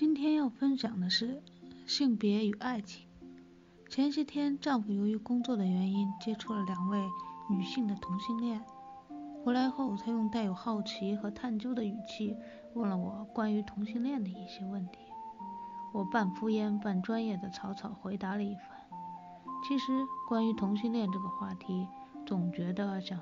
今天要分享的是性别与爱情。前些天，丈夫由于工作的原因接触了两位女性的同性恋，回来后他用带有好奇和探究的语气问了我关于同性恋的一些问题。我半敷衍半专业的草草回答了一番。其实关于同性恋这个话题，总觉得想。